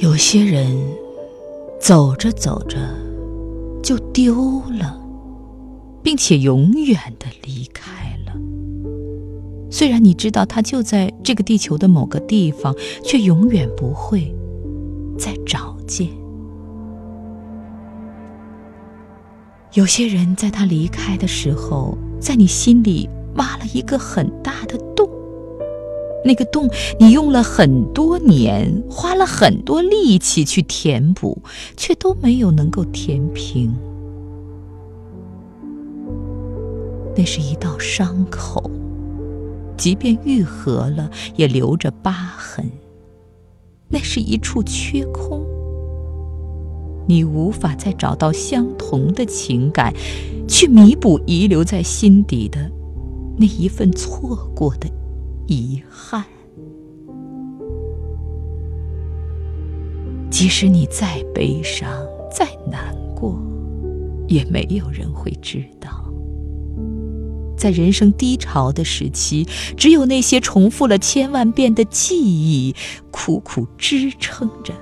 有些人走着走着就丢了，并且永远的离开了。虽然你知道他就在这个地球的某个地方，却永远不会再找见。有些人在他离开的时候，在你心里挖了一个很大的洞。那个洞，你用了很多年，花了很多力气去填补，却都没有能够填平。那是一道伤口，即便愈合了，也留着疤痕。那是一处缺空，你无法再找到相同的情感，去弥补遗留在心底的那一份错过的。遗憾，即使你再悲伤、再难过，也没有人会知道。在人生低潮的时期，只有那些重复了千万遍的记忆，苦苦支撑着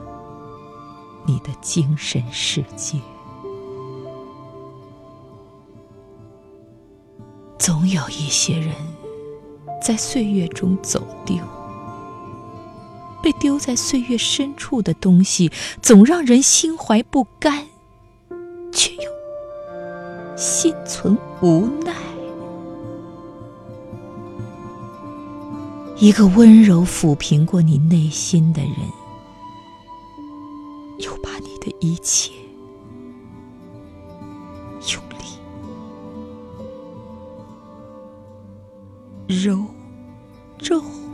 你的精神世界。总有一些人。在岁月中走丢，被丢在岁月深处的东西，总让人心怀不甘，却又心存无奈。一个温柔抚平过你内心的人，又把你的一切用力。揉，重